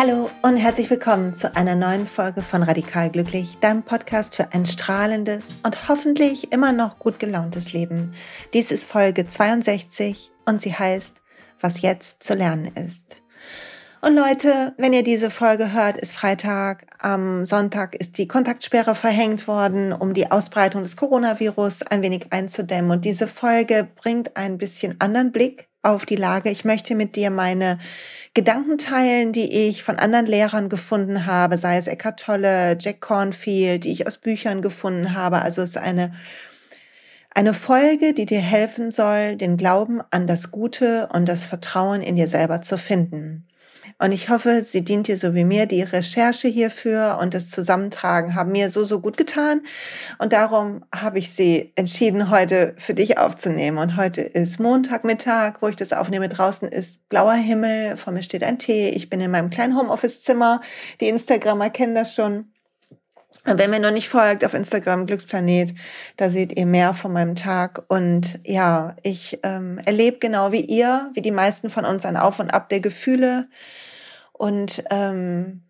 Hallo und herzlich willkommen zu einer neuen Folge von Radikal Glücklich, deinem Podcast für ein strahlendes und hoffentlich immer noch gut gelauntes Leben. Dies ist Folge 62 und sie heißt, was jetzt zu lernen ist. Und Leute, wenn ihr diese Folge hört, ist Freitag. Am Sonntag ist die Kontaktsperre verhängt worden, um die Ausbreitung des Coronavirus ein wenig einzudämmen. Und diese Folge bringt ein bisschen anderen Blick auf die Lage. Ich möchte mit dir meine Gedanken teilen, die ich von anderen Lehrern gefunden habe, sei es Eckhart Tolle, Jack Cornfield, die ich aus Büchern gefunden habe. Also es ist eine, eine Folge, die dir helfen soll, den Glauben an das Gute und das Vertrauen in dir selber zu finden. Und ich hoffe, sie dient dir so wie mir. Die Recherche hierfür und das Zusammentragen haben mir so, so gut getan. Und darum habe ich sie entschieden, heute für dich aufzunehmen. Und heute ist Montagmittag, wo ich das aufnehme. Draußen ist blauer Himmel, vor mir steht ein Tee. Ich bin in meinem kleinen Homeoffice-Zimmer. Die Instagramer kennen das schon. Und wenn mir noch nicht folgt auf Instagram Glücksplanet, da seht ihr mehr von meinem Tag. Und ja, ich ähm, erlebe genau wie ihr, wie die meisten von uns ein Auf und Ab der Gefühle und ähm,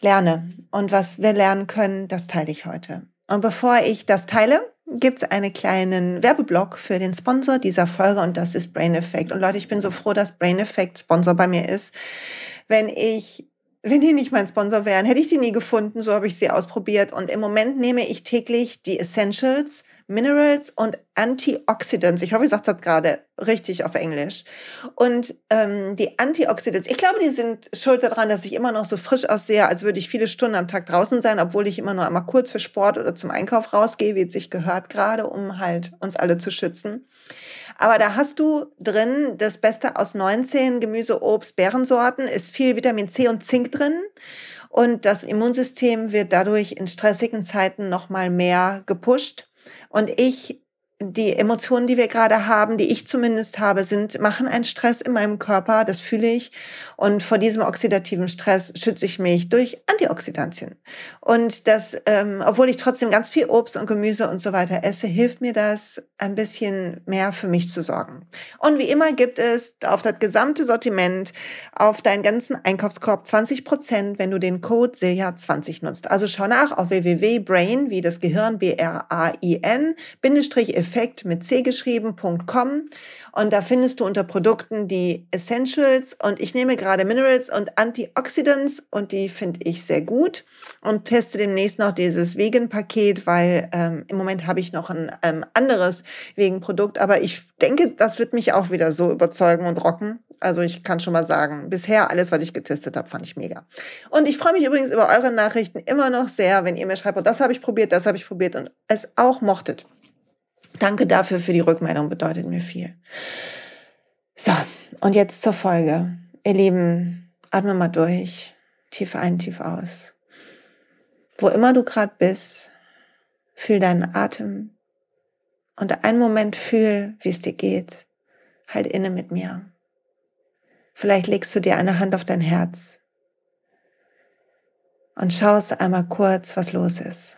lerne. Und was wir lernen können, das teile ich heute. Und bevor ich das teile, gibt es einen kleinen Werbeblock für den Sponsor dieser Folge und das ist Brain Effect. Und Leute, ich bin so froh, dass Brain Effect Sponsor bei mir ist. Wenn ich wenn die nicht mein Sponsor wären, hätte ich sie nie gefunden, so habe ich sie ausprobiert. Und im Moment nehme ich täglich die Essentials, Minerals und Antioxidants. Ich hoffe, ich sage das gerade richtig auf Englisch. Und ähm, die Antioxidants, ich glaube, die sind schuld daran, dass ich immer noch so frisch aussehe, als würde ich viele Stunden am Tag draußen sein, obwohl ich immer nur einmal kurz für Sport oder zum Einkauf rausgehe, wie es sich gehört gerade, um halt uns alle zu schützen. Aber da hast du drin das Beste aus 19 Gemüse, Obst, Beerensorten, ist viel Vitamin C und Zink drin. Und das Immunsystem wird dadurch in stressigen Zeiten nochmal mehr gepusht. Und ich die Emotionen, die wir gerade haben, die ich zumindest habe, sind, machen einen Stress in meinem Körper, das fühle ich. Und vor diesem oxidativen Stress schütze ich mich durch Antioxidantien. Und das, ähm, obwohl ich trotzdem ganz viel Obst und Gemüse und so weiter esse, hilft mir das, ein bisschen mehr für mich zu sorgen. Und wie immer gibt es auf das gesamte Sortiment, auf deinen ganzen Einkaufskorb 20 Prozent, wenn du den Code Silja20 nutzt. Also schau nach auf www.brain, wie das Gehirn, B-R-A-I-N, Bindestrich Effekt mit C geschrieben.com und da findest du unter Produkten die Essentials und ich nehme gerade Minerals und Antioxidants und die finde ich sehr gut und teste demnächst noch dieses Vegan-Paket, weil ähm, im Moment habe ich noch ein ähm, anderes Vegan-Produkt, aber ich denke, das wird mich auch wieder so überzeugen und rocken. Also ich kann schon mal sagen, bisher alles, was ich getestet habe, fand ich mega. Und ich freue mich übrigens über eure Nachrichten immer noch sehr, wenn ihr mir schreibt, oh, das habe ich probiert, das habe ich probiert und es auch mochtet. Danke dafür für die Rückmeldung, bedeutet mir viel. So, und jetzt zur Folge. Ihr Lieben, atme mal durch. Tief ein, tief aus. Wo immer du gerade bist, fühl deinen Atem und einen Moment fühl, wie es dir geht. Halt inne mit mir. Vielleicht legst du dir eine Hand auf dein Herz und schaust einmal kurz, was los ist.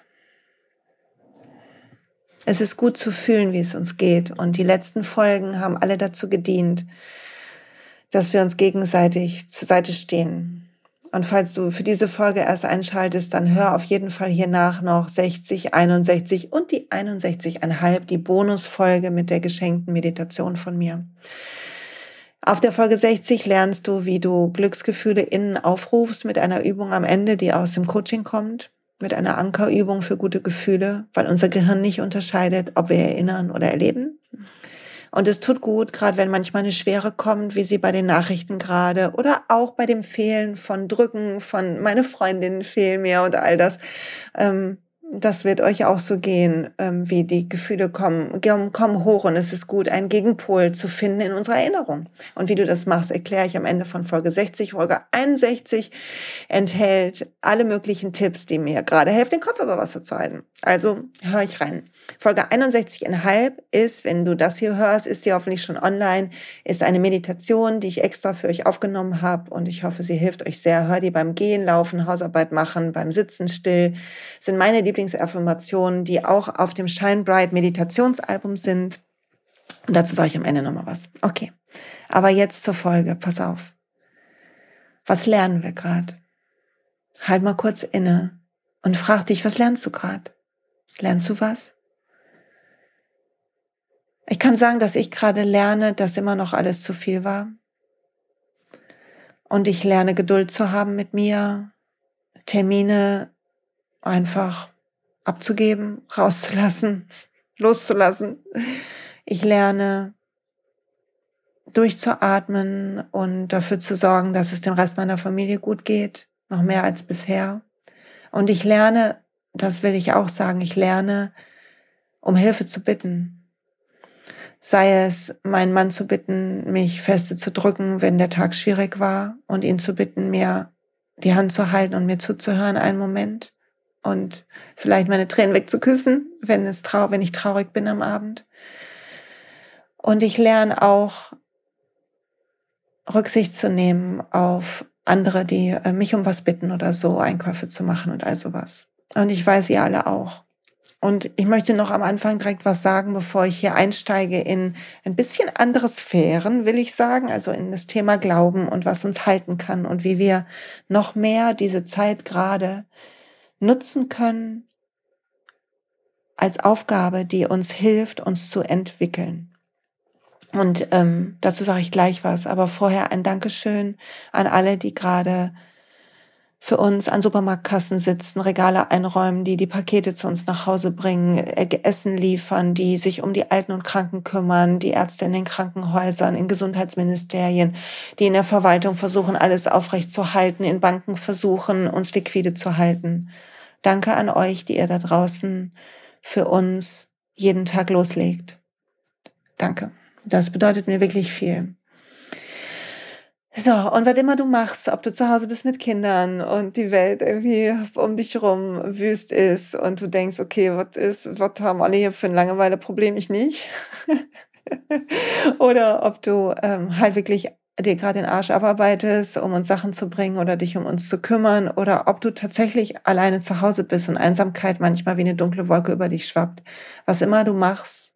Es ist gut zu fühlen, wie es uns geht. Und die letzten Folgen haben alle dazu gedient, dass wir uns gegenseitig zur Seite stehen. Und falls du für diese Folge erst einschaltest, dann hör auf jeden Fall hier nach noch 60, 61 und die 61,5, die Bonusfolge mit der geschenkten Meditation von mir. Auf der Folge 60 lernst du, wie du Glücksgefühle innen aufrufst mit einer Übung am Ende, die aus dem Coaching kommt mit einer Ankerübung für gute Gefühle, weil unser Gehirn nicht unterscheidet, ob wir erinnern oder erleben. Und es tut gut, gerade wenn manchmal eine Schwere kommt, wie sie bei den Nachrichten gerade oder auch bei dem Fehlen von Drücken, von meine Freundinnen fehlen mir und all das. Ähm, das wird euch auch so gehen, ähm, wie die Gefühle kommen, kommen hoch und es ist gut, einen Gegenpol zu finden in unserer Erinnerung. Und wie du das machst, erkläre ich am Ende von Folge 60. Folge 61 enthält alle möglichen Tipps, die mir gerade helfen, den Kopf über Wasser zu halten. Also hör ich rein. Folge 61,5 ist, wenn du das hier hörst, ist sie hoffentlich schon online, ist eine Meditation, die ich extra für euch aufgenommen habe und ich hoffe, sie hilft euch sehr. Hör die beim Gehen, Laufen, Hausarbeit machen, beim Sitzen still. Das sind meine Lieblingsaffirmationen, die auch auf dem Shine Bright Meditationsalbum sind. Und dazu sage ich am Ende nochmal was. Okay. Aber jetzt zur Folge. Pass auf. Was lernen wir gerade? halt mal kurz inne und frag dich, was lernst du gerade? Lernst du was? Ich kann sagen, dass ich gerade lerne, dass immer noch alles zu viel war. Und ich lerne Geduld zu haben mit mir, Termine einfach abzugeben, rauszulassen, loszulassen. Ich lerne durchzuatmen und dafür zu sorgen, dass es dem Rest meiner Familie gut geht, noch mehr als bisher. Und ich lerne, das will ich auch sagen, ich lerne, um Hilfe zu bitten. Sei es, meinen Mann zu bitten, mich feste zu drücken, wenn der Tag schwierig war und ihn zu bitten, mir die Hand zu halten und mir zuzuhören einen Moment und vielleicht meine Tränen wegzuküssen, wenn es trau wenn ich traurig bin am Abend. Und ich lerne auch Rücksicht zu nehmen auf andere, die äh, mich um was bitten oder so, Einkäufe zu machen und all sowas. Und ich weiß ihr alle auch. Und ich möchte noch am Anfang direkt was sagen, bevor ich hier einsteige in ein bisschen andere Sphären, will ich sagen, also in das Thema Glauben und was uns halten kann und wie wir noch mehr diese Zeit gerade nutzen können als Aufgabe, die uns hilft, uns zu entwickeln. Und ähm, dazu sage ich gleich was, aber vorher ein Dankeschön an alle, die gerade für uns an Supermarktkassen sitzen, Regale einräumen, die die Pakete zu uns nach Hause bringen, äh, Essen liefern, die sich um die Alten und Kranken kümmern, die Ärzte in den Krankenhäusern, in Gesundheitsministerien, die in der Verwaltung versuchen, alles aufrechtzuerhalten, in Banken versuchen, uns liquide zu halten. Danke an euch, die ihr da draußen für uns jeden Tag loslegt. Danke. Das bedeutet mir wirklich viel. So, und was immer du machst, ob du zu Hause bist mit Kindern und die Welt irgendwie um dich rum wüst ist und du denkst, okay, was ist, was haben alle hier für ein Langeweile-Problem, ich nicht. oder ob du ähm, halt wirklich dir gerade den Arsch abarbeitest, um uns Sachen zu bringen oder dich um uns zu kümmern oder ob du tatsächlich alleine zu Hause bist und Einsamkeit manchmal wie eine dunkle Wolke über dich schwappt. Was immer du machst,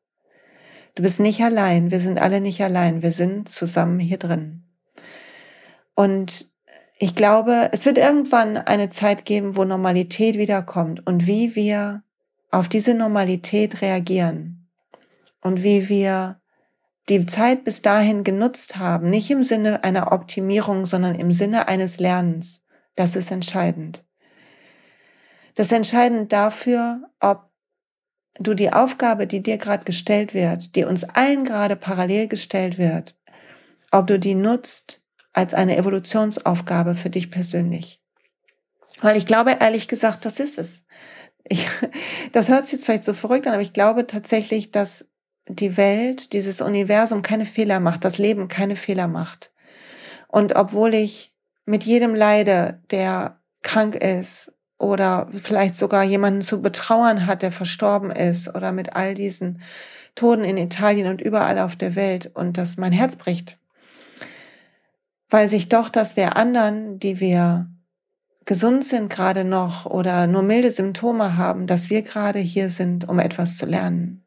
Du bist nicht allein, wir sind alle nicht allein, wir sind zusammen hier drin. Und ich glaube, es wird irgendwann eine Zeit geben, wo Normalität wiederkommt und wie wir auf diese Normalität reagieren und wie wir die Zeit bis dahin genutzt haben, nicht im Sinne einer Optimierung, sondern im Sinne eines Lernens. Das ist entscheidend. Das ist entscheidend dafür, ob du die Aufgabe, die dir gerade gestellt wird, die uns allen gerade parallel gestellt wird, ob du die nutzt als eine Evolutionsaufgabe für dich persönlich. Weil ich glaube, ehrlich gesagt, das ist es. Ich, das hört sich jetzt vielleicht so verrückt an, aber ich glaube tatsächlich, dass die Welt, dieses Universum keine Fehler macht, das Leben keine Fehler macht. Und obwohl ich mit jedem leide, der krank ist oder vielleicht sogar jemanden zu betrauern hat, der verstorben ist oder mit all diesen Toten in Italien und überall auf der Welt und dass mein Herz bricht. Weil sich doch, dass wir anderen, die wir gesund sind gerade noch oder nur milde Symptome haben, dass wir gerade hier sind, um etwas zu lernen.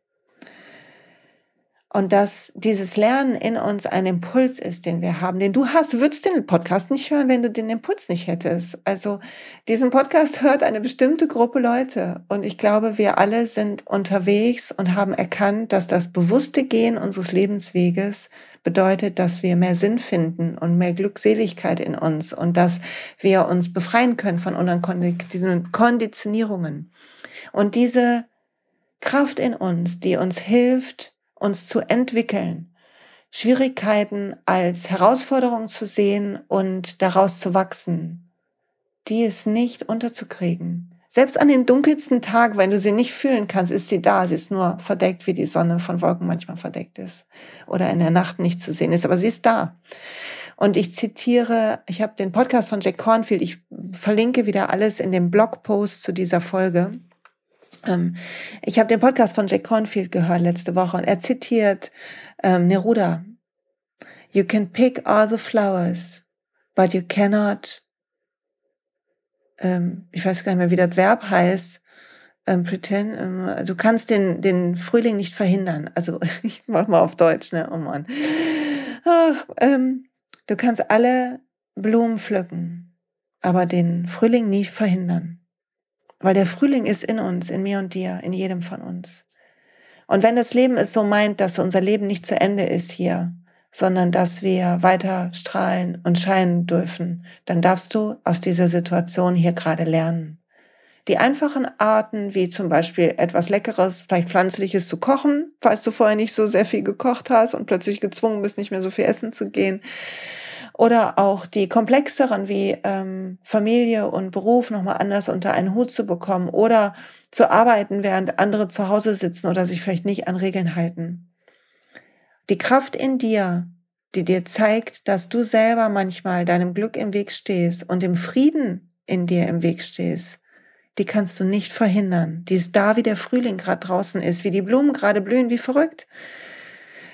Und dass dieses Lernen in uns ein Impuls ist, den wir haben, den du hast. Würdest den Podcast nicht hören, wenn du den Impuls nicht hättest. Also diesen Podcast hört eine bestimmte Gruppe Leute. Und ich glaube, wir alle sind unterwegs und haben erkannt, dass das bewusste Gehen unseres Lebensweges bedeutet, dass wir mehr Sinn finden und mehr Glückseligkeit in uns und dass wir uns befreien können von unseren Konditionierungen. Und diese Kraft in uns, die uns hilft, uns zu entwickeln, Schwierigkeiten als Herausforderung zu sehen und daraus zu wachsen, die ist nicht unterzukriegen. Selbst an den dunkelsten Tag, wenn du sie nicht fühlen kannst, ist sie da. Sie ist nur verdeckt, wie die Sonne von Wolken manchmal verdeckt ist oder in der Nacht nicht zu sehen ist, aber sie ist da. Und ich zitiere, ich habe den Podcast von Jack Cornfield, ich verlinke wieder alles in dem Blogpost zu dieser Folge. Ähm, ich habe den Podcast von Jack Cornfield gehört letzte Woche und er zitiert ähm, Neruda. You can pick all the flowers, but you cannot, ähm, ich weiß gar nicht mehr, wie das Verb heißt, ähm, pretend, ähm, also du kannst den, den Frühling nicht verhindern. Also ich mach mal auf Deutsch, ne? Oh Mann. Ach, ähm, du kannst alle Blumen pflücken, aber den Frühling nie verhindern. Weil der Frühling ist in uns, in mir und dir, in jedem von uns. Und wenn das Leben es so meint, dass unser Leben nicht zu Ende ist hier, sondern dass wir weiter strahlen und scheinen dürfen, dann darfst du aus dieser Situation hier gerade lernen. Die einfachen Arten, wie zum Beispiel etwas Leckeres, vielleicht Pflanzliches zu kochen, falls du vorher nicht so sehr viel gekocht hast und plötzlich gezwungen bist, nicht mehr so viel essen zu gehen. Oder auch die komplexeren wie ähm, Familie und Beruf nochmal anders unter einen Hut zu bekommen oder zu arbeiten, während andere zu Hause sitzen oder sich vielleicht nicht an Regeln halten. Die Kraft in dir, die dir zeigt, dass du selber manchmal deinem Glück im Weg stehst und dem Frieden in dir im Weg stehst, die kannst du nicht verhindern. Die ist da, wie der Frühling gerade draußen ist, wie die Blumen gerade blühen, wie verrückt.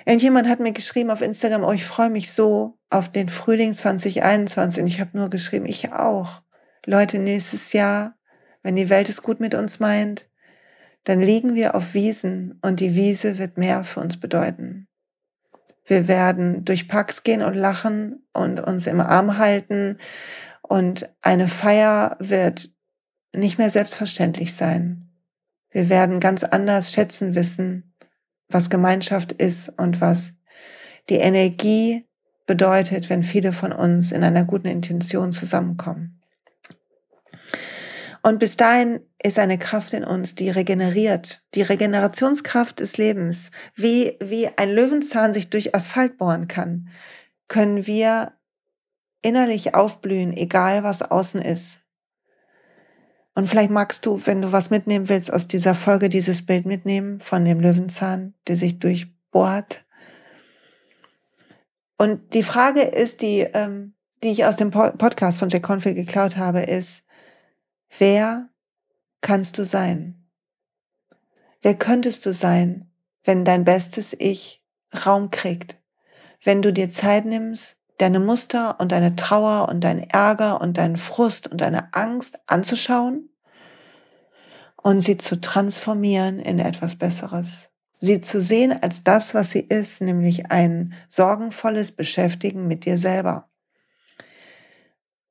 Irgendjemand hat mir geschrieben auf Instagram, oh, ich freue mich so auf den Frühling 2021 und ich habe nur geschrieben, ich auch. Leute, nächstes Jahr, wenn die Welt es gut mit uns meint, dann liegen wir auf Wiesen und die Wiese wird mehr für uns bedeuten. Wir werden durch Parks gehen und lachen und uns im Arm halten und eine Feier wird nicht mehr selbstverständlich sein. Wir werden ganz anders schätzen wissen, was Gemeinschaft ist und was die Energie bedeutet, wenn viele von uns in einer guten Intention zusammenkommen. Und bis dahin ist eine Kraft in uns, die regeneriert. Die Regenerationskraft des Lebens. Wie, wie ein Löwenzahn sich durch Asphalt bohren kann, können wir innerlich aufblühen, egal was außen ist. Und vielleicht magst du, wenn du was mitnehmen willst, aus dieser Folge dieses Bild mitnehmen von dem Löwenzahn, der sich durchbohrt. Und die Frage ist, die, ähm, die ich aus dem Podcast von Jack Confield geklaut habe, ist, wer kannst du sein? Wer könntest du sein, wenn dein bestes Ich Raum kriegt? Wenn du dir Zeit nimmst, deine Muster und deine Trauer und deinen Ärger und deinen Frust und deine Angst anzuschauen und sie zu transformieren in etwas Besseres. Sie zu sehen als das, was sie ist, nämlich ein sorgenvolles Beschäftigen mit dir selber.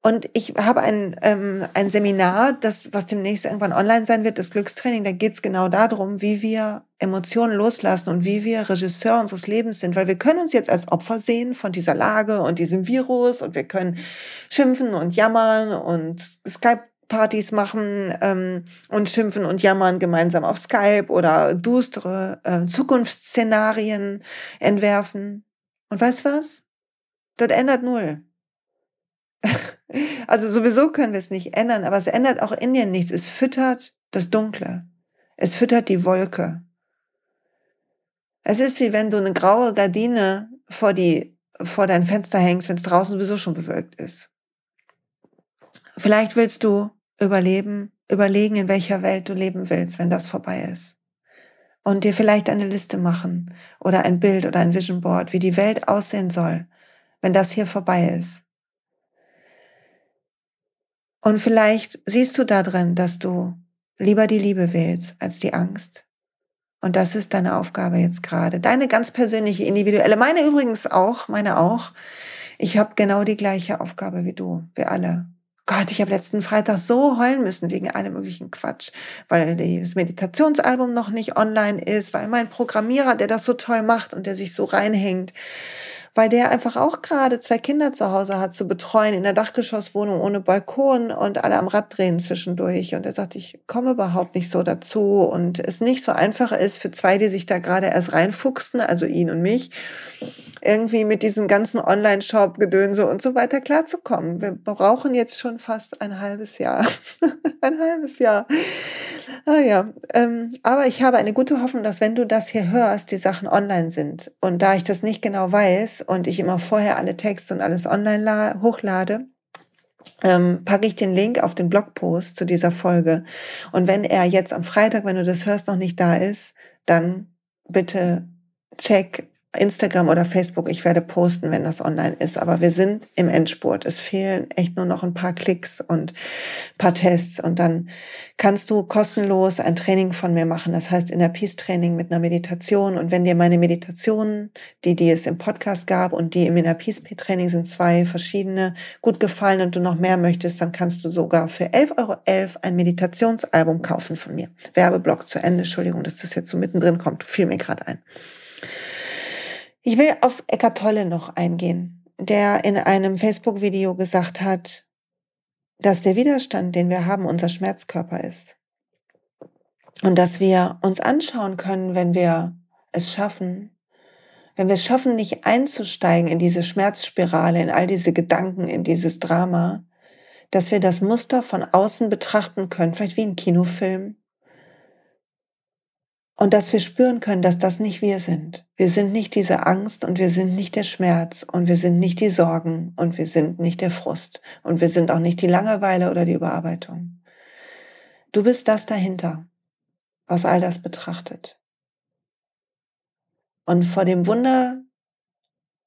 Und ich habe ein, ähm, ein Seminar, das, was demnächst irgendwann online sein wird, das Glückstraining, da geht es genau darum, wie wir Emotionen loslassen und wie wir Regisseur unseres Lebens sind, weil wir können uns jetzt als Opfer sehen von dieser Lage und diesem Virus und wir können schimpfen und jammern und Skype Partys machen ähm, und schimpfen und jammern gemeinsam auf Skype oder düstere äh, Zukunftsszenarien entwerfen. Und weißt was? Das ändert null. Also sowieso können wir es nicht ändern, aber es ändert auch in dir nichts. Es füttert das Dunkle. Es füttert die Wolke. Es ist wie wenn du eine graue Gardine vor, die, vor dein Fenster hängst, wenn es draußen sowieso schon bewölkt ist. Vielleicht willst du überleben, überlegen, in welcher Welt du leben willst, wenn das vorbei ist. Und dir vielleicht eine Liste machen oder ein Bild oder ein Vision Board, wie die Welt aussehen soll, wenn das hier vorbei ist. Und vielleicht siehst du da drin, dass du lieber die Liebe wählst als die Angst. Und das ist deine Aufgabe jetzt gerade. Deine ganz persönliche, individuelle. Meine übrigens auch, meine auch. Ich habe genau die gleiche Aufgabe wie du, wir alle. Gott, ich habe letzten Freitag so heulen müssen wegen allem möglichen Quatsch, weil das Meditationsalbum noch nicht online ist, weil mein Programmierer, der das so toll macht und der sich so reinhängt, weil der einfach auch gerade zwei Kinder zu Hause hat zu betreuen in der Dachgeschosswohnung ohne Balkon und alle am Rad drehen zwischendurch. Und er sagt, ich komme überhaupt nicht so dazu und es nicht so einfach ist für zwei, die sich da gerade erst reinfuchsen, also ihn und mich, irgendwie mit diesem ganzen Online-Shop-Gedönse und so weiter klarzukommen. Wir brauchen jetzt schon fast ein halbes Jahr. ein halbes Jahr. Ah ja, ähm, aber ich habe eine gute Hoffnung, dass wenn du das hier hörst, die Sachen online sind. Und da ich das nicht genau weiß und ich immer vorher alle Texte und alles online hochlade, ähm, packe ich den Link auf den Blogpost zu dieser Folge. Und wenn er jetzt am Freitag, wenn du das hörst, noch nicht da ist, dann bitte check Instagram oder Facebook. Ich werde posten, wenn das online ist. Aber wir sind im Endspurt. Es fehlen echt nur noch ein paar Klicks und paar Tests. Und dann kannst du kostenlos ein Training von mir machen. Das heißt Inner Peace Training mit einer Meditation. Und wenn dir meine Meditationen, die, die es im Podcast gab und die im Inner Peace Training sind zwei verschiedene, gut gefallen und du noch mehr möchtest, dann kannst du sogar für 11,11 Euro ein Meditationsalbum kaufen von mir. Werbeblock zu Ende. Entschuldigung, dass das jetzt so mittendrin kommt. Fiel mir gerade ein. Ich will auf Eckart Tolle noch eingehen, der in einem Facebook-Video gesagt hat, dass der Widerstand, den wir haben, unser Schmerzkörper ist. Und dass wir uns anschauen können, wenn wir es schaffen, wenn wir es schaffen, nicht einzusteigen in diese Schmerzspirale, in all diese Gedanken, in dieses Drama, dass wir das Muster von außen betrachten können, vielleicht wie ein Kinofilm, und dass wir spüren können, dass das nicht wir sind. Wir sind nicht diese Angst und wir sind nicht der Schmerz und wir sind nicht die Sorgen und wir sind nicht der Frust und wir sind auch nicht die Langeweile oder die Überarbeitung. Du bist das dahinter, was all das betrachtet. Und vor dem Wunder,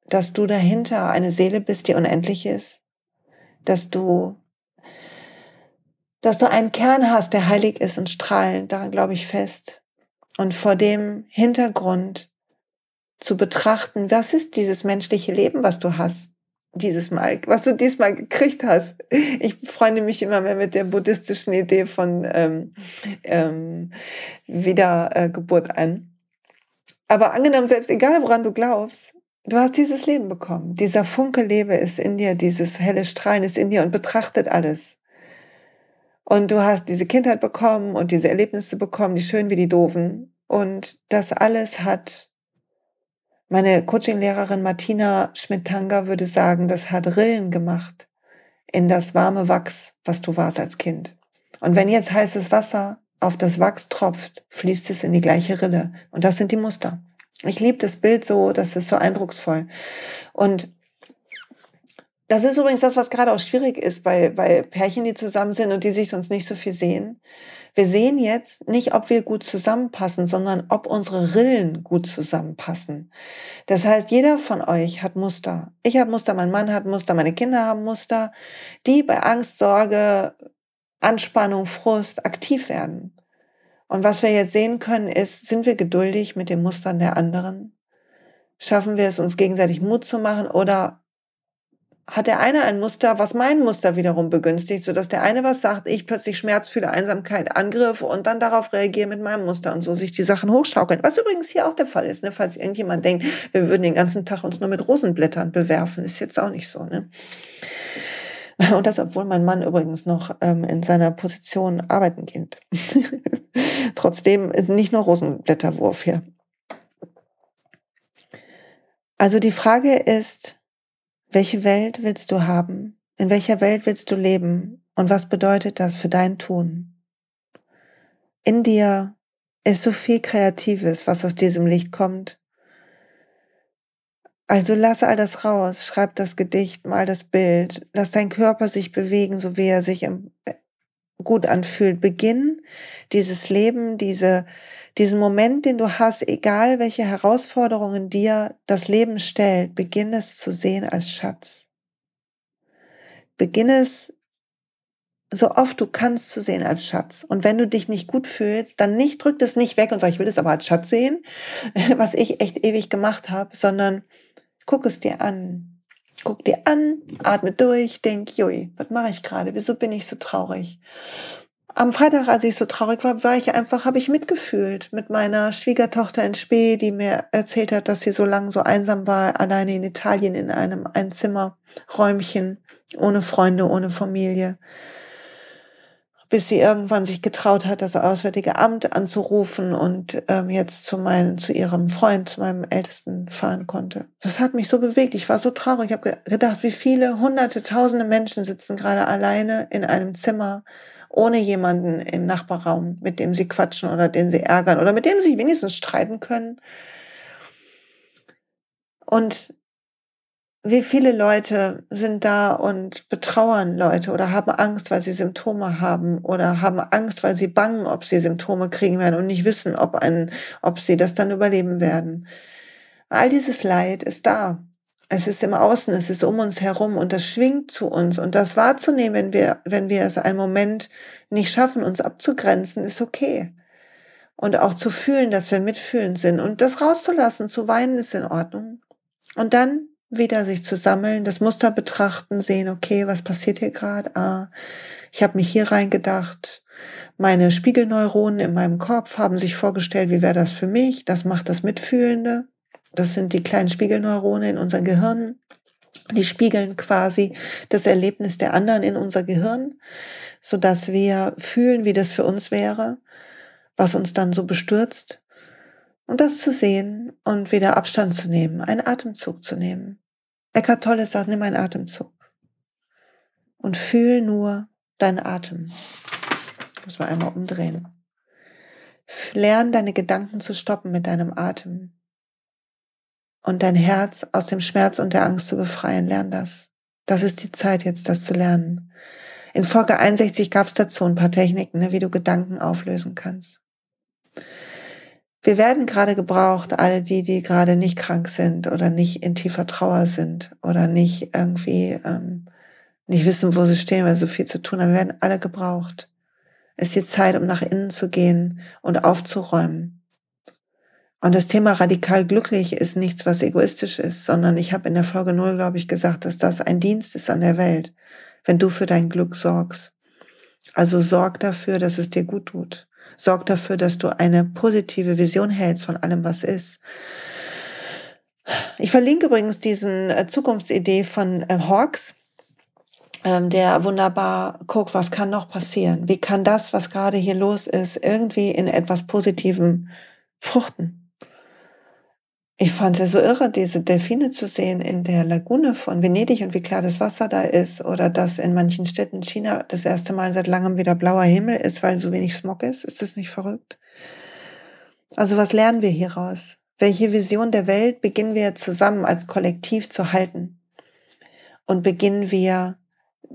dass du dahinter eine Seele bist, die unendlich ist, dass du dass du einen Kern hast, der heilig ist und strahlend, daran glaube ich fest und vor dem Hintergrund zu betrachten, was ist dieses menschliche Leben, was du hast, dieses Mal, was du diesmal gekriegt hast. Ich freue mich immer mehr mit der buddhistischen Idee von ähm, ähm, Wiedergeburt an. Aber angenommen, selbst egal woran du glaubst, du hast dieses Leben bekommen. Dieser Funke Lebe ist in dir, dieses helle Strahlen ist in dir und betrachtet alles. Und du hast diese Kindheit bekommen und diese Erlebnisse bekommen, die schön wie die doofen. Und das alles hat meine Coachinglehrerin Martina Schmidt-Tanger würde sagen, das hat Rillen gemacht in das warme Wachs, was du warst als Kind. Und wenn jetzt heißes Wasser auf das Wachs tropft, fließt es in die gleiche Rille. Und das sind die Muster. Ich liebe das Bild so, das ist so eindrucksvoll. Und das ist übrigens das, was gerade auch schwierig ist bei, bei Pärchen, die zusammen sind und die sich sonst nicht so viel sehen. Wir sehen jetzt nicht, ob wir gut zusammenpassen, sondern ob unsere Rillen gut zusammenpassen. Das heißt, jeder von euch hat Muster. Ich habe Muster, mein Mann hat Muster, meine Kinder haben Muster, die bei Angst, Sorge, Anspannung, Frust aktiv werden. Und was wir jetzt sehen können, ist, sind wir geduldig mit den Mustern der anderen? Schaffen wir es, uns gegenseitig Mut zu machen oder hat der eine ein Muster, was mein Muster wiederum begünstigt, sodass der eine was sagt, ich plötzlich Schmerz fühle, Einsamkeit, Angriff und dann darauf reagiere mit meinem Muster und so sich die Sachen hochschaukeln. Was übrigens hier auch der Fall ist, ne? falls irgendjemand denkt, wir würden den ganzen Tag uns nur mit Rosenblättern bewerfen, ist jetzt auch nicht so. Ne? Und das, obwohl mein Mann übrigens noch ähm, in seiner Position arbeiten geht. Trotzdem ist nicht nur Rosenblätterwurf hier. Also die Frage ist, welche Welt willst du haben? In welcher Welt willst du leben? Und was bedeutet das für dein Tun? In dir ist so viel Kreatives, was aus diesem Licht kommt. Also lass all das raus, schreib das Gedicht, mal das Bild, lass dein Körper sich bewegen, so wie er sich gut anfühlt. Beginn dieses Leben, diese, diesen Moment, den du hast, egal welche Herausforderungen dir das Leben stellt, beginn es zu sehen als Schatz. Beginn es so oft du kannst zu sehen als Schatz. Und wenn du dich nicht gut fühlst, dann nicht drück das nicht weg und sag, ich will das aber als Schatz sehen, was ich echt ewig gemacht habe, sondern guck es dir an. Guck dir an, atme durch, denk, jui, was mache ich gerade? Wieso bin ich so traurig? am Freitag, als ich so traurig war, war ich einfach, habe ich mitgefühlt mit meiner Schwiegertochter in Spee, die mir erzählt hat, dass sie so lange so einsam war, alleine in Italien in einem Einzimmerräumchen, ohne Freunde, ohne Familie. Bis sie irgendwann sich getraut hat, das Auswärtige Amt anzurufen und ähm, jetzt zu meinem, zu ihrem Freund, zu meinem Ältesten fahren konnte. Das hat mich so bewegt. Ich war so traurig. Ich habe gedacht, wie viele hunderte, tausende Menschen sitzen gerade alleine in einem Zimmer ohne jemanden im Nachbarraum, mit dem sie quatschen oder den sie ärgern oder mit dem sie wenigstens streiten können. Und wie viele Leute sind da und betrauern Leute oder haben Angst, weil sie Symptome haben oder haben Angst, weil sie bangen, ob sie Symptome kriegen werden und nicht wissen, ob, ein, ob sie das dann überleben werden. All dieses Leid ist da. Es ist im Außen, es ist um uns herum und das schwingt zu uns. Und das wahrzunehmen, wenn wir, wenn wir es einen Moment nicht schaffen, uns abzugrenzen, ist okay. Und auch zu fühlen, dass wir mitfühlend sind und das rauszulassen, zu weinen ist in Ordnung. Und dann wieder sich zu sammeln, das Muster betrachten, sehen, okay, was passiert hier gerade? Ah, ich habe mich hier reingedacht. Meine Spiegelneuronen in meinem Kopf haben sich vorgestellt, wie wäre das für mich? Das macht das Mitfühlende. Das sind die kleinen Spiegelneurone in unserem Gehirn. Die spiegeln quasi das Erlebnis der anderen in unser Gehirn, so dass wir fühlen, wie das für uns wäre, was uns dann so bestürzt. Und das zu sehen und wieder Abstand zu nehmen, einen Atemzug zu nehmen. Eckhart Tolle sagt, nimm einen Atemzug. Und fühl nur deinen Atem. Muss man einmal umdrehen. Lern deine Gedanken zu stoppen mit deinem Atem und dein Herz aus dem Schmerz und der Angst zu befreien. Lern das. Das ist die Zeit jetzt, das zu lernen. In Folge 61 gab es dazu ein paar Techniken, ne, wie du Gedanken auflösen kannst. Wir werden gerade gebraucht, all die, die gerade nicht krank sind oder nicht in tiefer Trauer sind oder nicht irgendwie ähm, nicht wissen, wo sie stehen, weil sie so viel zu tun haben. Wir werden alle gebraucht. Es ist die Zeit, um nach innen zu gehen und aufzuräumen. Und das Thema radikal glücklich ist nichts, was egoistisch ist, sondern ich habe in der Folge 0, glaube ich, gesagt, dass das ein Dienst ist an der Welt, wenn du für dein Glück sorgst. Also sorg dafür, dass es dir gut tut. Sorg dafür, dass du eine positive Vision hältst von allem, was ist. Ich verlinke übrigens diesen äh, Zukunftsidee von äh, Hawks, ähm, der wunderbar guckt, was kann noch passieren? Wie kann das, was gerade hier los ist, irgendwie in etwas Positivem fruchten? Ich fand es ja so irre, diese Delfine zu sehen in der Lagune von Venedig und wie klar das Wasser da ist oder dass in manchen Städten China das erste Mal seit langem wieder blauer Himmel ist, weil so wenig Smog ist. Ist das nicht verrückt? Also was lernen wir hieraus? Welche Vision der Welt beginnen wir zusammen als Kollektiv zu halten? Und beginnen wir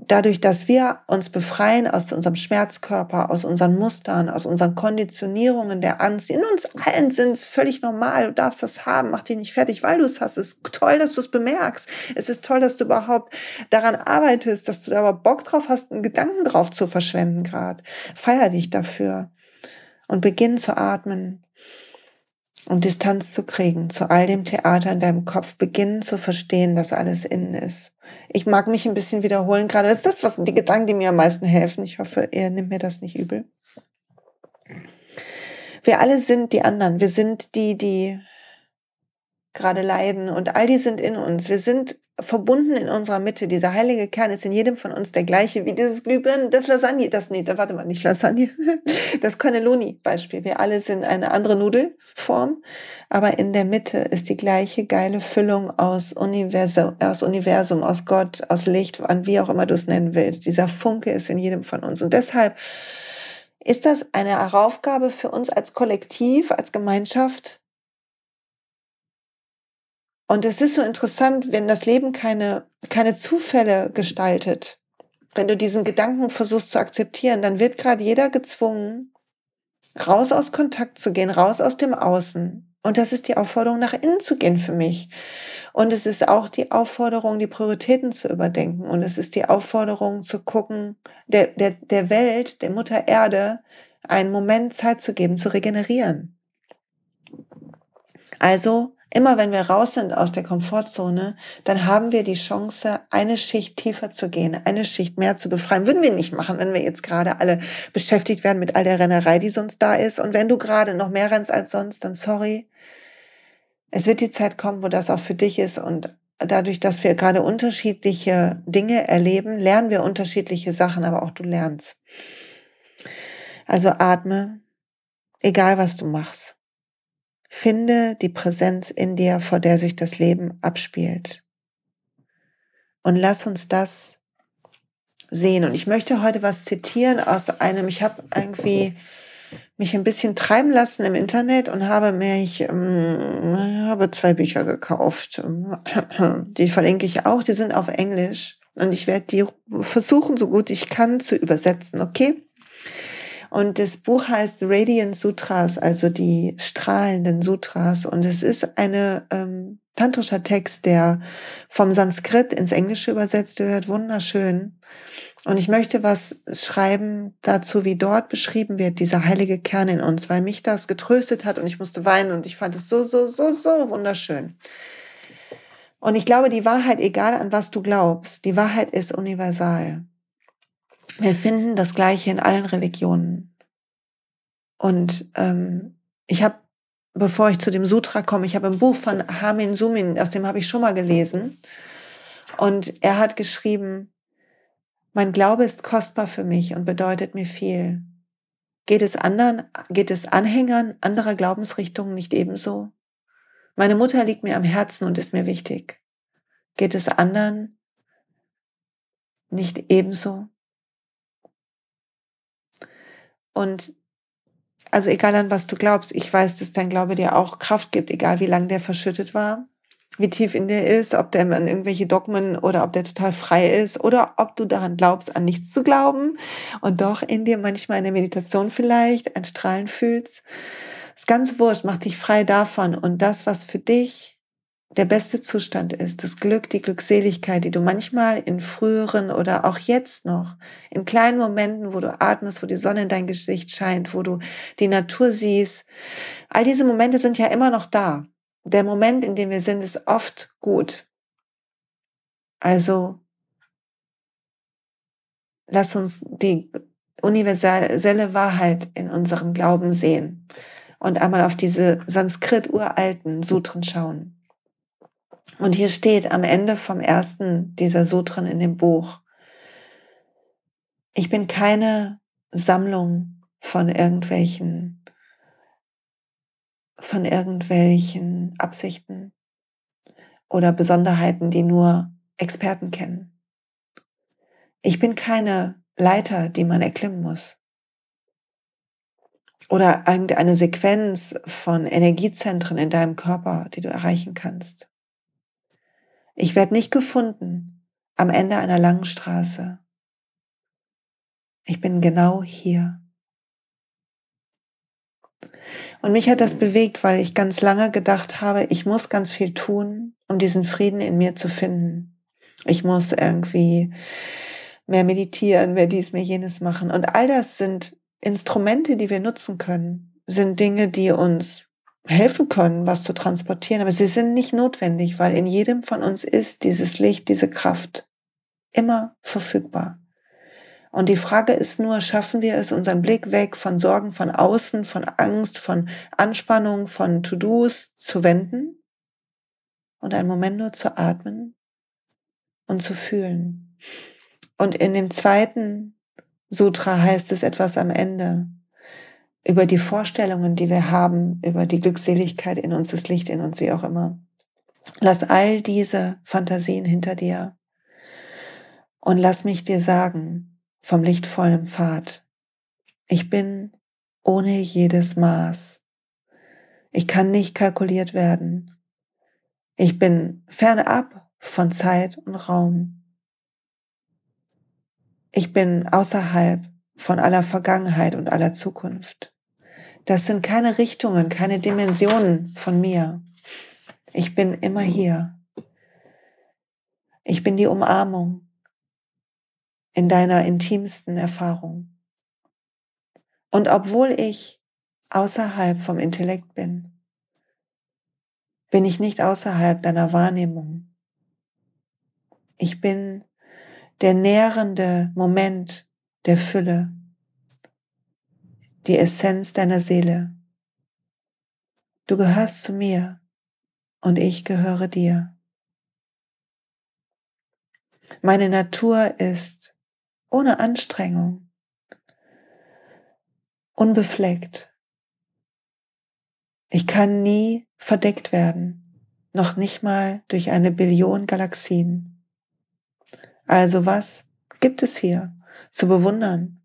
dadurch, dass wir uns befreien aus unserem Schmerzkörper, aus unseren Mustern, aus unseren Konditionierungen der Angst, in uns allen sind es völlig normal, du darfst das haben, mach dich nicht fertig, weil du es hast. Es ist toll, dass du es bemerkst. Es ist toll, dass du überhaupt daran arbeitest, dass du da aber Bock drauf hast, einen Gedanken drauf zu verschwenden gerade. Feier dich dafür und beginn zu atmen und Distanz zu kriegen zu all dem Theater in deinem Kopf, beginnen zu verstehen, dass alles innen ist ich mag mich ein bisschen wiederholen gerade. Das ist das, was die Gedanken, die mir am meisten helfen. Ich hoffe, ihr nimmt mir das nicht übel. Wir alle sind die anderen. Wir sind die, die gerade leiden und all die sind in uns. Wir sind verbunden in unserer Mitte. Dieser heilige Kern ist in jedem von uns der gleiche wie dieses Glühbirnen, das Lasagne, das, nee, warte mal, nicht Lasagne, das Cannelloni-Beispiel. Wir alle sind eine andere Nudelform, aber in der Mitte ist die gleiche geile Füllung aus Universum, aus Universum, aus Gott, aus Licht, an wie auch immer du es nennen willst. Dieser Funke ist in jedem von uns. Und deshalb ist das eine Aufgabe für uns als Kollektiv, als Gemeinschaft, und es ist so interessant, wenn das Leben keine, keine Zufälle gestaltet. Wenn du diesen Gedanken versuchst zu akzeptieren, dann wird gerade jeder gezwungen, raus aus Kontakt zu gehen, raus aus dem Außen. Und das ist die Aufforderung, nach innen zu gehen für mich. Und es ist auch die Aufforderung, die Prioritäten zu überdenken. Und es ist die Aufforderung zu gucken, der, der, der Welt, der Mutter Erde, einen Moment Zeit zu geben, zu regenerieren. Also Immer wenn wir raus sind aus der Komfortzone, dann haben wir die Chance, eine Schicht tiefer zu gehen, eine Schicht mehr zu befreien. Würden wir nicht machen, wenn wir jetzt gerade alle beschäftigt werden mit all der Rennerei, die sonst da ist. Und wenn du gerade noch mehr rennst als sonst, dann sorry. Es wird die Zeit kommen, wo das auch für dich ist und dadurch, dass wir gerade unterschiedliche Dinge erleben, lernen wir unterschiedliche Sachen, aber auch du lernst. Also atme, egal was du machst. Finde die Präsenz in dir, vor der sich das Leben abspielt. Und lass uns das sehen. Und ich möchte heute was zitieren aus einem, ich habe irgendwie mich ein bisschen treiben lassen im Internet und habe mich, ähm, habe zwei Bücher gekauft. Die verlinke ich auch, die sind auf Englisch. Und ich werde die versuchen, so gut ich kann, zu übersetzen, okay? Und das Buch heißt Radiant Sutras, also die strahlenden Sutras. Und es ist eine ähm, tantrischer Text, der vom Sanskrit ins Englische übersetzt wird. Wunderschön. Und ich möchte was schreiben dazu, wie dort beschrieben wird, dieser heilige Kern in uns, weil mich das getröstet hat und ich musste weinen und ich fand es so, so, so, so wunderschön. Und ich glaube, die Wahrheit, egal an was du glaubst, die Wahrheit ist universal. Wir finden das Gleiche in allen Religionen. Und ähm, ich habe, bevor ich zu dem Sutra komme, ich habe ein Buch von Hamin Sumin, aus dem habe ich schon mal gelesen. Und er hat geschrieben, mein Glaube ist kostbar für mich und bedeutet mir viel. Geht es anderen, geht es Anhängern anderer Glaubensrichtungen nicht ebenso? Meine Mutter liegt mir am Herzen und ist mir wichtig. Geht es anderen nicht ebenso? Und also egal an was du glaubst, ich weiß, dass dein Glaube dir auch Kraft gibt, egal wie lang der verschüttet war, wie tief in dir ist, ob der an irgendwelche Dogmen oder ob der total frei ist oder ob du daran glaubst, an nichts zu glauben und doch in dir manchmal eine Meditation vielleicht ein Strahlen fühlst. ist ganz wurscht, mach dich frei davon und das, was für dich der beste Zustand ist, das Glück, die Glückseligkeit, die du manchmal in früheren oder auch jetzt noch, in kleinen Momenten, wo du atmest, wo die Sonne in dein Gesicht scheint, wo du die Natur siehst, all diese Momente sind ja immer noch da. Der Moment, in dem wir sind, ist oft gut. Also lass uns die universelle Wahrheit in unserem Glauben sehen und einmal auf diese Sanskrit-uralten Sutren schauen. Und hier steht am Ende vom ersten dieser Sutren in dem Buch, ich bin keine Sammlung von irgendwelchen, von irgendwelchen Absichten oder Besonderheiten, die nur Experten kennen. Ich bin keine Leiter, die man erklimmen muss. Oder irgendeine Sequenz von Energiezentren in deinem Körper, die du erreichen kannst. Ich werde nicht gefunden am Ende einer langen Straße. Ich bin genau hier. Und mich hat das bewegt, weil ich ganz lange gedacht habe, ich muss ganz viel tun, um diesen Frieden in mir zu finden. Ich muss irgendwie mehr meditieren, mehr dies, mehr jenes machen. Und all das sind Instrumente, die wir nutzen können, sind Dinge, die uns helfen können, was zu transportieren, aber sie sind nicht notwendig, weil in jedem von uns ist dieses Licht, diese Kraft immer verfügbar. Und die Frage ist nur, schaffen wir es, unseren Blick weg von Sorgen von außen, von Angst, von Anspannung, von To-Dos zu wenden und einen Moment nur zu atmen und zu fühlen. Und in dem zweiten Sutra heißt es etwas am Ende über die Vorstellungen, die wir haben, über die Glückseligkeit in uns, das Licht in uns, wie auch immer. Lass all diese Fantasien hinter dir und lass mich dir sagen, vom lichtvollen Pfad, ich bin ohne jedes Maß. Ich kann nicht kalkuliert werden. Ich bin fernab von Zeit und Raum. Ich bin außerhalb von aller Vergangenheit und aller Zukunft. Das sind keine Richtungen, keine Dimensionen von mir. Ich bin immer hier. Ich bin die Umarmung in deiner intimsten Erfahrung. Und obwohl ich außerhalb vom Intellekt bin, bin ich nicht außerhalb deiner Wahrnehmung. Ich bin der nährende Moment der Fülle, die Essenz deiner Seele. Du gehörst zu mir und ich gehöre dir. Meine Natur ist ohne Anstrengung, unbefleckt. Ich kann nie verdeckt werden, noch nicht mal durch eine Billion Galaxien. Also was gibt es hier? Zu bewundern.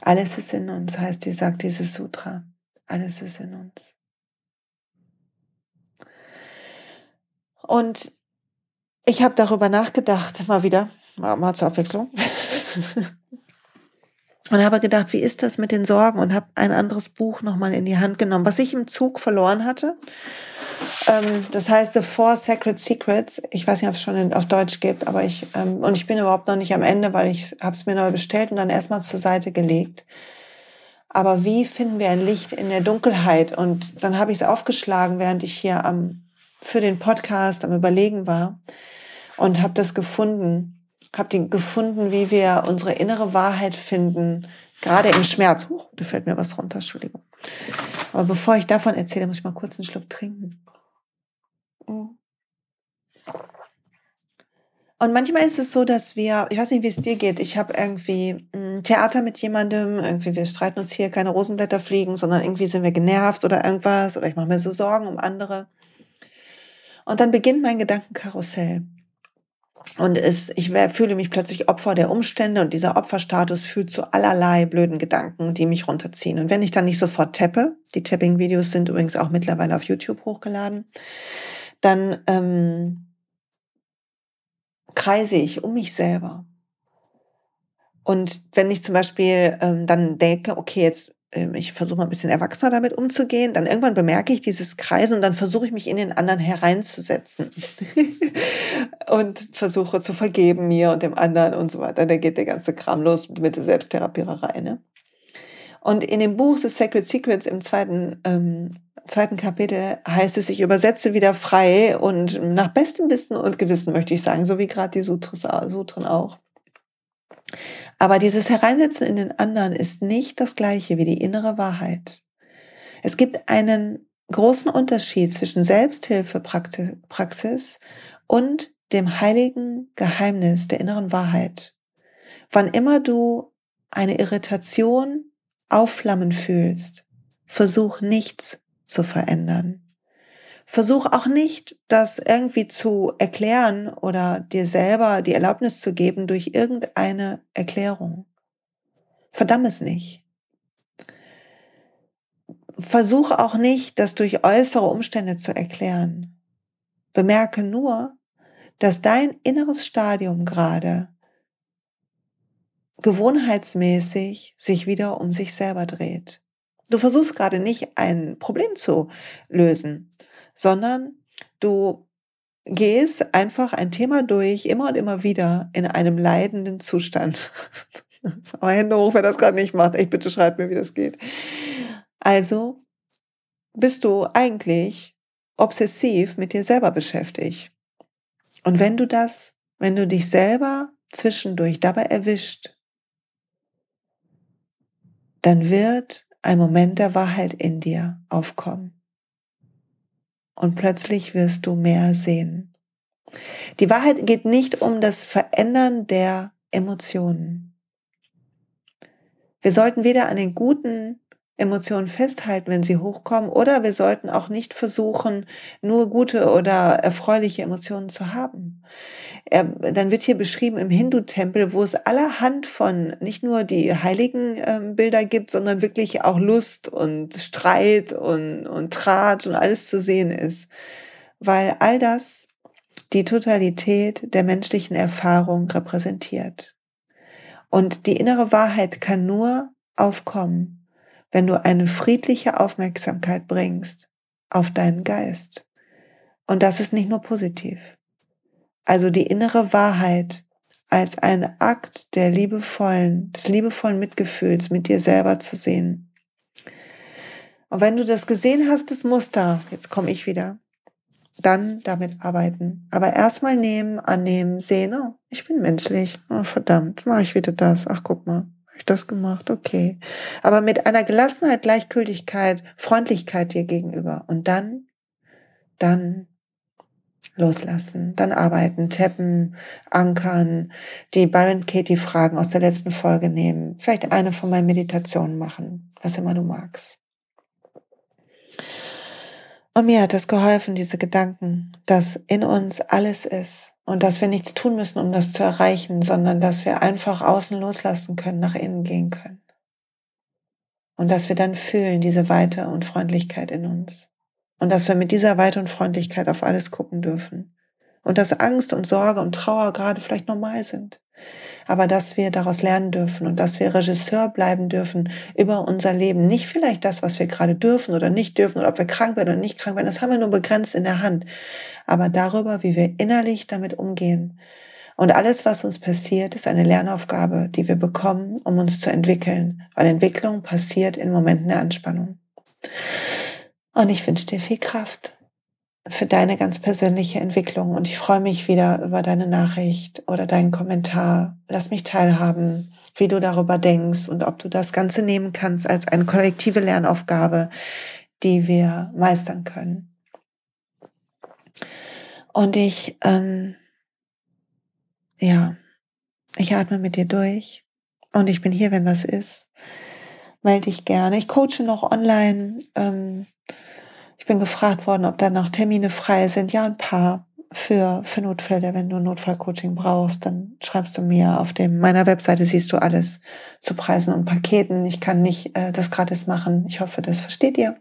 Alles ist in uns, heißt die, sagt dieses Sutra. Alles ist in uns. Und ich habe darüber nachgedacht, mal wieder, mal, zur Abwechslung. und habe gedacht, wie ist das mit den Sorgen und habe ein anderes Buch nochmal in die Hand genommen, was ich im Zug verloren hatte. Ähm, das heißt The Four Sacred Secrets. Ich weiß nicht, ob es schon auf Deutsch gibt, aber ich ähm, und ich bin überhaupt noch nicht am Ende, weil ich habe es mir neu bestellt und dann erstmal zur Seite gelegt. Aber wie finden wir ein Licht in der Dunkelheit? Und dann habe ich es aufgeschlagen, während ich hier am für den Podcast am Überlegen war und habe das gefunden, habe die gefunden, wie wir unsere innere Wahrheit finden, gerade im Schmerz. Huch, da fällt mir was runter, Entschuldigung. Aber bevor ich davon erzähle, muss ich mal kurz einen Schluck trinken. Und manchmal ist es so, dass wir, ich weiß nicht, wie es dir geht, ich habe irgendwie ein Theater mit jemandem, irgendwie wir streiten uns hier, keine Rosenblätter fliegen, sondern irgendwie sind wir genervt oder irgendwas oder ich mache mir so Sorgen um andere. Und dann beginnt mein Gedankenkarussell. Und es, ich fühle mich plötzlich Opfer der Umstände und dieser Opferstatus führt zu allerlei blöden Gedanken, die mich runterziehen. Und wenn ich dann nicht sofort tappe, die Tapping-Videos sind übrigens auch mittlerweile auf YouTube hochgeladen, dann ähm, kreise ich um mich selber. Und wenn ich zum Beispiel ähm, dann denke, okay, jetzt ähm, ich versuche mal ein bisschen erwachsener damit umzugehen. Dann irgendwann bemerke ich dieses Kreisen und dann versuche ich mich in den anderen hereinzusetzen und versuche zu vergeben mir und dem anderen und so weiter. Da geht der ganze Kram los mit der Selbsttherapiererei. Ne? Und in dem Buch The Sacred Secrets im zweiten, ähm, zweiten Kapitel heißt es, ich übersetze wieder frei und nach bestem Wissen und Gewissen möchte ich sagen, so wie gerade die Sutren auch. Aber dieses Hereinsetzen in den anderen ist nicht das gleiche wie die innere Wahrheit. Es gibt einen großen Unterschied zwischen Selbsthilfepraxis und dem heiligen Geheimnis der inneren Wahrheit. Wann immer du eine Irritation aufflammen fühlst, versuch nichts zu verändern. Versuch auch nicht, das irgendwie zu erklären oder dir selber die Erlaubnis zu geben durch irgendeine Erklärung. Verdamm es nicht. Versuch auch nicht, das durch äußere Umstände zu erklären. Bemerke nur, dass dein inneres Stadium gerade gewohnheitsmäßig sich wieder um sich selber dreht. Du versuchst gerade nicht ein Problem zu lösen, sondern du gehst einfach ein Thema durch, immer und immer wieder in einem leidenden Zustand. Aber Hände hoch, wer das gerade nicht macht. Echt, bitte schreibt mir, wie das geht. Also bist du eigentlich obsessiv mit dir selber beschäftigt. Und wenn du das, wenn du dich selber zwischendurch dabei erwischt, dann wird ein Moment der Wahrheit in dir aufkommen und plötzlich wirst du mehr sehen. Die Wahrheit geht nicht um das Verändern der Emotionen. Wir sollten weder an den guten Emotionen festhalten, wenn sie hochkommen, oder wir sollten auch nicht versuchen, nur gute oder erfreuliche Emotionen zu haben. Er, dann wird hier beschrieben im Hindu-Tempel, wo es allerhand von nicht nur die heiligen äh, Bilder gibt, sondern wirklich auch Lust und Streit und, und Tratsch und alles zu sehen ist. Weil all das die Totalität der menschlichen Erfahrung repräsentiert. Und die innere Wahrheit kann nur aufkommen, wenn du eine friedliche Aufmerksamkeit bringst auf deinen Geist. Und das ist nicht nur positiv. Also die innere Wahrheit als ein Akt der liebevollen, des liebevollen Mitgefühls mit dir selber zu sehen. Und wenn du das gesehen hast, das Muster, jetzt komme ich wieder, dann damit arbeiten. Aber erstmal nehmen, annehmen, sehen, oh, ich bin menschlich. Oh, verdammt, jetzt mache ich wieder das. Ach, guck mal. Habe ich das gemacht? Okay. Aber mit einer Gelassenheit, Gleichgültigkeit, Freundlichkeit dir gegenüber. Und dann, dann loslassen, dann arbeiten, tappen, ankern, die Byron Katie Fragen aus der letzten Folge nehmen, vielleicht eine von meinen Meditationen machen, was immer du magst. Und mir hat es geholfen, diese Gedanken, dass in uns alles ist, und dass wir nichts tun müssen, um das zu erreichen, sondern dass wir einfach außen loslassen können, nach innen gehen können. Und dass wir dann fühlen diese Weite und Freundlichkeit in uns. Und dass wir mit dieser Weite und Freundlichkeit auf alles gucken dürfen. Und dass Angst und Sorge und Trauer gerade vielleicht normal sind. Aber dass wir daraus lernen dürfen und dass wir Regisseur bleiben dürfen über unser Leben. Nicht vielleicht das, was wir gerade dürfen oder nicht dürfen oder ob wir krank werden oder nicht krank werden, das haben wir nur begrenzt in der Hand, aber darüber, wie wir innerlich damit umgehen. Und alles, was uns passiert, ist eine Lernaufgabe, die wir bekommen, um uns zu entwickeln, weil Entwicklung passiert in Momenten der Anspannung. Und ich wünsche dir viel Kraft für deine ganz persönliche Entwicklung. Und ich freue mich wieder über deine Nachricht oder deinen Kommentar. Lass mich teilhaben, wie du darüber denkst und ob du das Ganze nehmen kannst als eine kollektive Lernaufgabe, die wir meistern können. Und ich, ähm, ja, ich atme mit dir durch und ich bin hier, wenn was ist. Melde dich gerne. Ich coache noch online. Ähm, ich bin gefragt worden, ob da noch Termine frei sind. Ja, ein paar für, für Notfälle. Wenn du Notfallcoaching brauchst, dann schreibst du mir auf dem, meiner Webseite siehst du alles zu Preisen und Paketen. Ich kann nicht äh, das gratis machen. Ich hoffe, das versteht ihr.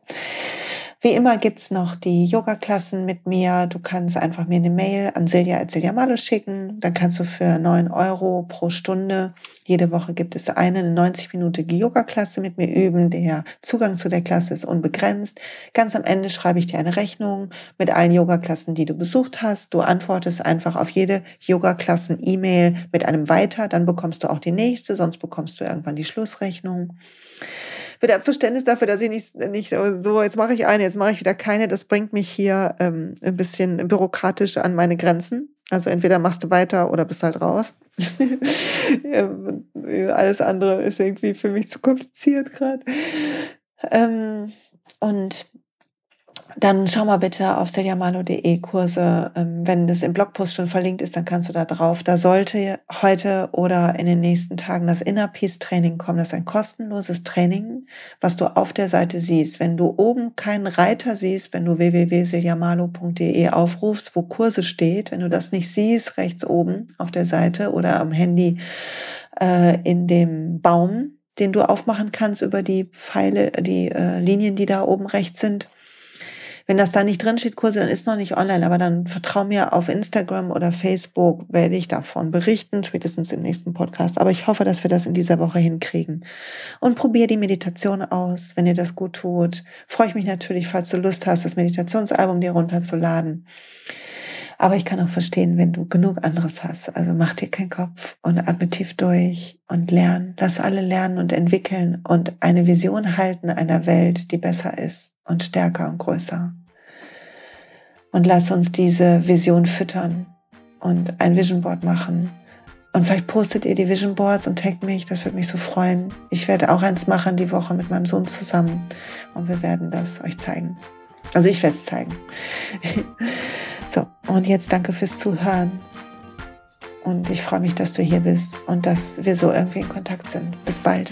Wie immer gibt's noch die Yoga-Klassen mit mir. Du kannst einfach mir eine Mail an silja.siljamalo schicken. Dann kannst du für neun Euro pro Stunde, jede Woche gibt es eine 90-minütige Yoga-Klasse mit mir üben. Der Zugang zu der Klasse ist unbegrenzt. Ganz am Ende schreibe ich dir eine Rechnung mit allen Yoga-Klassen, die du besucht hast. Du antwortest einfach auf jede Yoga-Klassen-E-Mail mit einem Weiter. Dann bekommst du auch die nächste, sonst bekommst du irgendwann die Schlussrechnung wieder Verständnis dafür, dass ich nicht, nicht so, jetzt mache ich eine, jetzt mache ich wieder keine. Das bringt mich hier ähm, ein bisschen bürokratisch an meine Grenzen. Also entweder machst du weiter oder bist halt raus. Alles andere ist irgendwie für mich zu kompliziert gerade. Ähm, und dann schau mal bitte auf seljamalo.de Kurse. Ähm, wenn das im Blogpost schon verlinkt ist, dann kannst du da drauf. Da sollte heute oder in den nächsten Tagen das Inner Peace Training kommen. Das ist ein kostenloses Training, was du auf der Seite siehst. Wenn du oben keinen Reiter siehst, wenn du www.seljamalo.de aufrufst, wo Kurse steht, wenn du das nicht siehst, rechts oben auf der Seite oder am Handy äh, in dem Baum, den du aufmachen kannst über die Pfeile, die äh, Linien, die da oben rechts sind, wenn das da nicht drin steht, Kurse, dann ist noch nicht online, aber dann vertrau mir auf Instagram oder Facebook, werde ich davon berichten, spätestens im nächsten Podcast. Aber ich hoffe, dass wir das in dieser Woche hinkriegen. Und probier die Meditation aus, wenn dir das gut tut. Freue ich mich natürlich, falls du Lust hast, das Meditationsalbum dir runterzuladen. Aber ich kann auch verstehen, wenn du genug anderes hast. Also mach dir keinen Kopf und atme tief durch und lern. Lass alle lernen und entwickeln und eine Vision halten einer Welt, die besser ist und stärker und größer. Und lass uns diese Vision füttern und ein Vision Board machen. Und vielleicht postet ihr die Vision Boards und taggt mich, das würde mich so freuen. Ich werde auch eins machen die Woche mit meinem Sohn zusammen und wir werden das euch zeigen. Also ich werde es zeigen. so, und jetzt danke fürs Zuhören. Und ich freue mich, dass du hier bist und dass wir so irgendwie in Kontakt sind. Bis bald.